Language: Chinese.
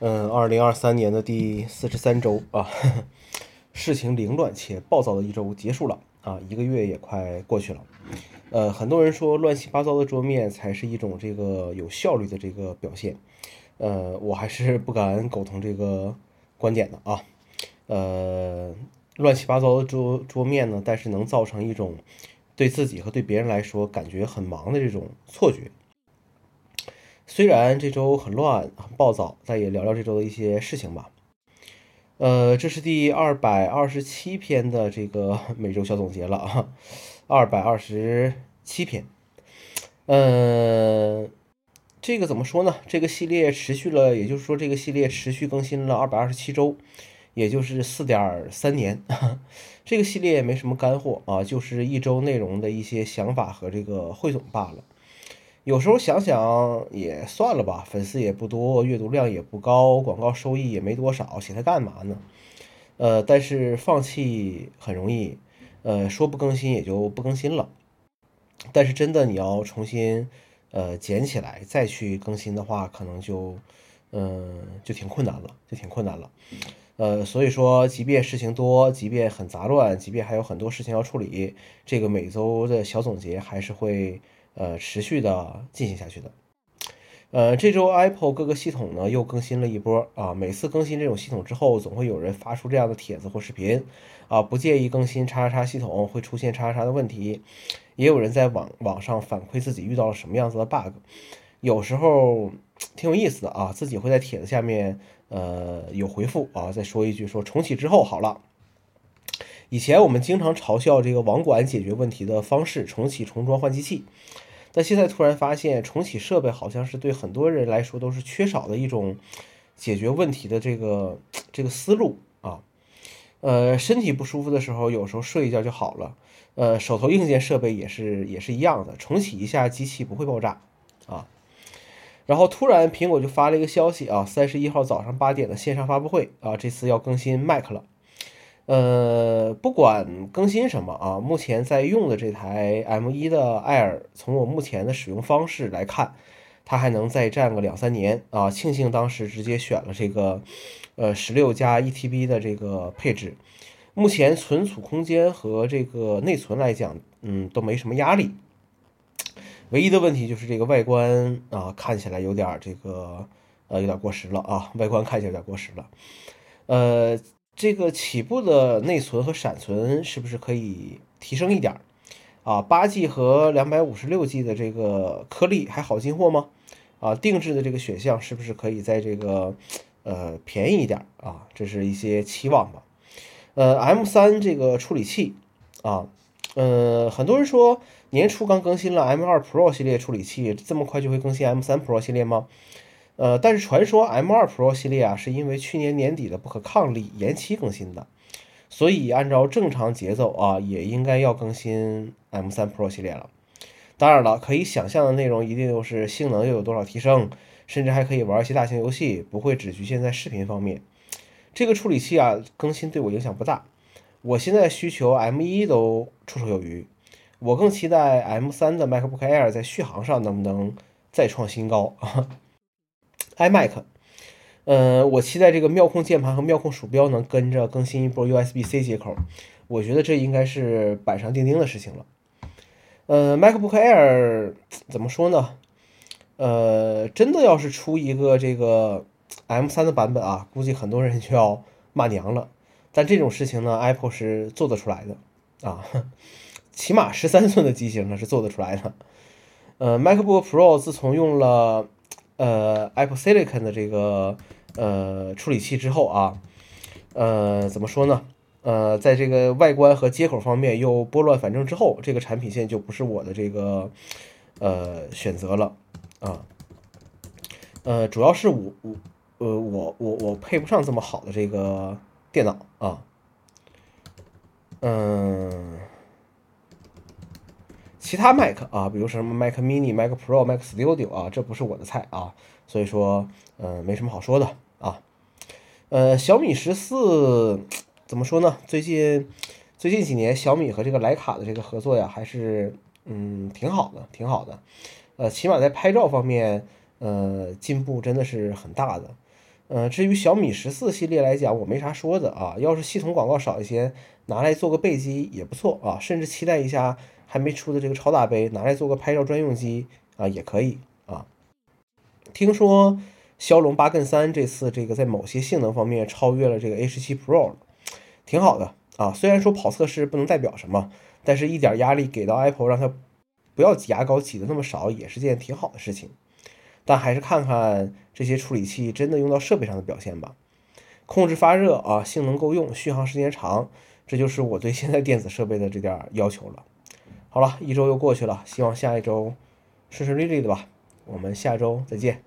嗯，二零二三年的第四十三周啊，事情凌乱且暴躁的一周结束了啊，一个月也快过去了。呃，很多人说乱七八糟的桌面才是一种这个有效率的这个表现。呃，我还是不敢苟同这个观点的啊。呃，乱七八糟的桌桌面呢，但是能造成一种对自己和对别人来说感觉很忙的这种错觉。虽然这周很乱很暴躁，但也聊聊这周的一些事情吧。呃，这是第二百二十七篇的这个 每周小总结了啊，二百二十七篇。嗯，这个怎么说呢？这个系列持续了，也就是说，这个系列持续更新了二百二十七周，也就是四点三年。这个系列没什么干货啊，就是一周内容的一些想法和这个汇总罢了。有时候想想也算了吧，粉丝也不多，阅读量也不高，广告收益也没多少，写它干嘛呢？呃，但是放弃很容易，呃，说不更新也就不更新了。但是真的你要重新呃捡起来再去更新的话，可能就嗯就挺困难了，就挺困难了。呃，所以说，即便事情多，即便很杂乱，即便还有很多事情要处理，这个每周的小总结还是会。呃，持续的进行下去的。呃，这周 Apple 各个系统呢又更新了一波啊。每次更新这种系统之后，总会有人发出这样的帖子或视频啊，不建议更新叉叉叉系统，会出现叉叉叉的问题。也有人在网网上反馈自己遇到了什么样子的 bug，有时候挺有意思的啊。自己会在帖子下面呃有回复啊，再说一句说重启之后好了。以前我们经常嘲笑这个网管解决问题的方式，重启、重装、换机器。但现在突然发现，重启设备好像是对很多人来说都是缺少的一种解决问题的这个这个思路啊。呃，身体不舒服的时候，有时候睡一觉就好了。呃，手头硬件设备也是也是一样的，重启一下机器不会爆炸啊。然后突然苹果就发了一个消息啊，三十一号早上八点的线上发布会啊，这次要更新 Mac 了。呃，不管更新什么啊，目前在用的这台 M1 的 Air，从我目前的使用方式来看，它还能再战个两三年啊。庆幸当时直接选了这个，呃，十六加一 TB 的这个配置，目前存储空间和这个内存来讲，嗯，都没什么压力。唯一的问题就是这个外观啊，看起来有点这个，呃，有点过时了啊，外观看起来有点过时了，呃。这个起步的内存和闪存是不是可以提升一点啊？八 G 和两百五十六 G 的这个颗粒还好进货吗？啊，定制的这个选项是不是可以在这个呃便宜一点啊？这是一些期望吧。呃，M 三这个处理器啊，呃，很多人说年初刚更新了 M 二 Pro 系列处理器，这么快就会更新 M 三 Pro 系列吗？呃，但是传说 M2 Pro 系列啊，是因为去年年底的不可抗力延期更新的，所以按照正常节奏啊，也应该要更新 M3 Pro 系列了。当然了，可以想象的内容一定又是性能又有多少提升，甚至还可以玩一些大型游戏，不会只局限在视频方面。这个处理器啊，更新对我影响不大。我现在需求 M1 都绰绰有余，我更期待 M3 的 MacBook Air 在续航上能不能再创新高啊。iMac，呃，我期待这个妙控键盘和妙控鼠标能跟着更新一波 USB-C 接口，我觉得这应该是板上钉钉的事情了。呃，MacBook Air 怎么说呢？呃，真的要是出一个这个 M3 的版本啊，估计很多人就要骂娘了。但这种事情呢，Apple 是做得出来的啊，起码十三寸的机型呢是做得出来的。呃，MacBook Pro 自从用了。呃，Apple Silicon 的这个呃处理器之后啊，呃，怎么说呢？呃，在这个外观和接口方面又拨乱反正之后，这个产品线就不是我的这个呃选择了啊。呃，主要是我我呃我我我配不上这么好的这个电脑啊。嗯。其他 Mac 啊，比如什么 Mac Mini、Mac Pro、Mac Studio 啊，这不是我的菜啊，所以说，呃，没什么好说的啊。呃，小米十四怎么说呢？最近最近几年，小米和这个徕卡的这个合作呀，还是嗯挺好的，挺好的。呃，起码在拍照方面，呃，进步真的是很大的。嗯，至于小米十四系列来讲，我没啥说的啊。要是系统广告少一些，拿来做个备机也不错啊。甚至期待一下还没出的这个超大杯，拿来做个拍照专用机啊，也可以啊。听说骁龙八 Gen 三这次这个在某些性能方面超越了这个 A 十七 Pro 挺好的啊。虽然说跑测试不能代表什么，但是一点压力给到 Apple，让它不要挤牙膏挤的那么少，也是件挺好的事情。但还是看看这些处理器真的用到设备上的表现吧。控制发热啊，性能够用，续航时间长，这就是我对现在电子设备的这点要求了。好了，一周又过去了，希望下一周顺顺利利的吧。我们下周再见。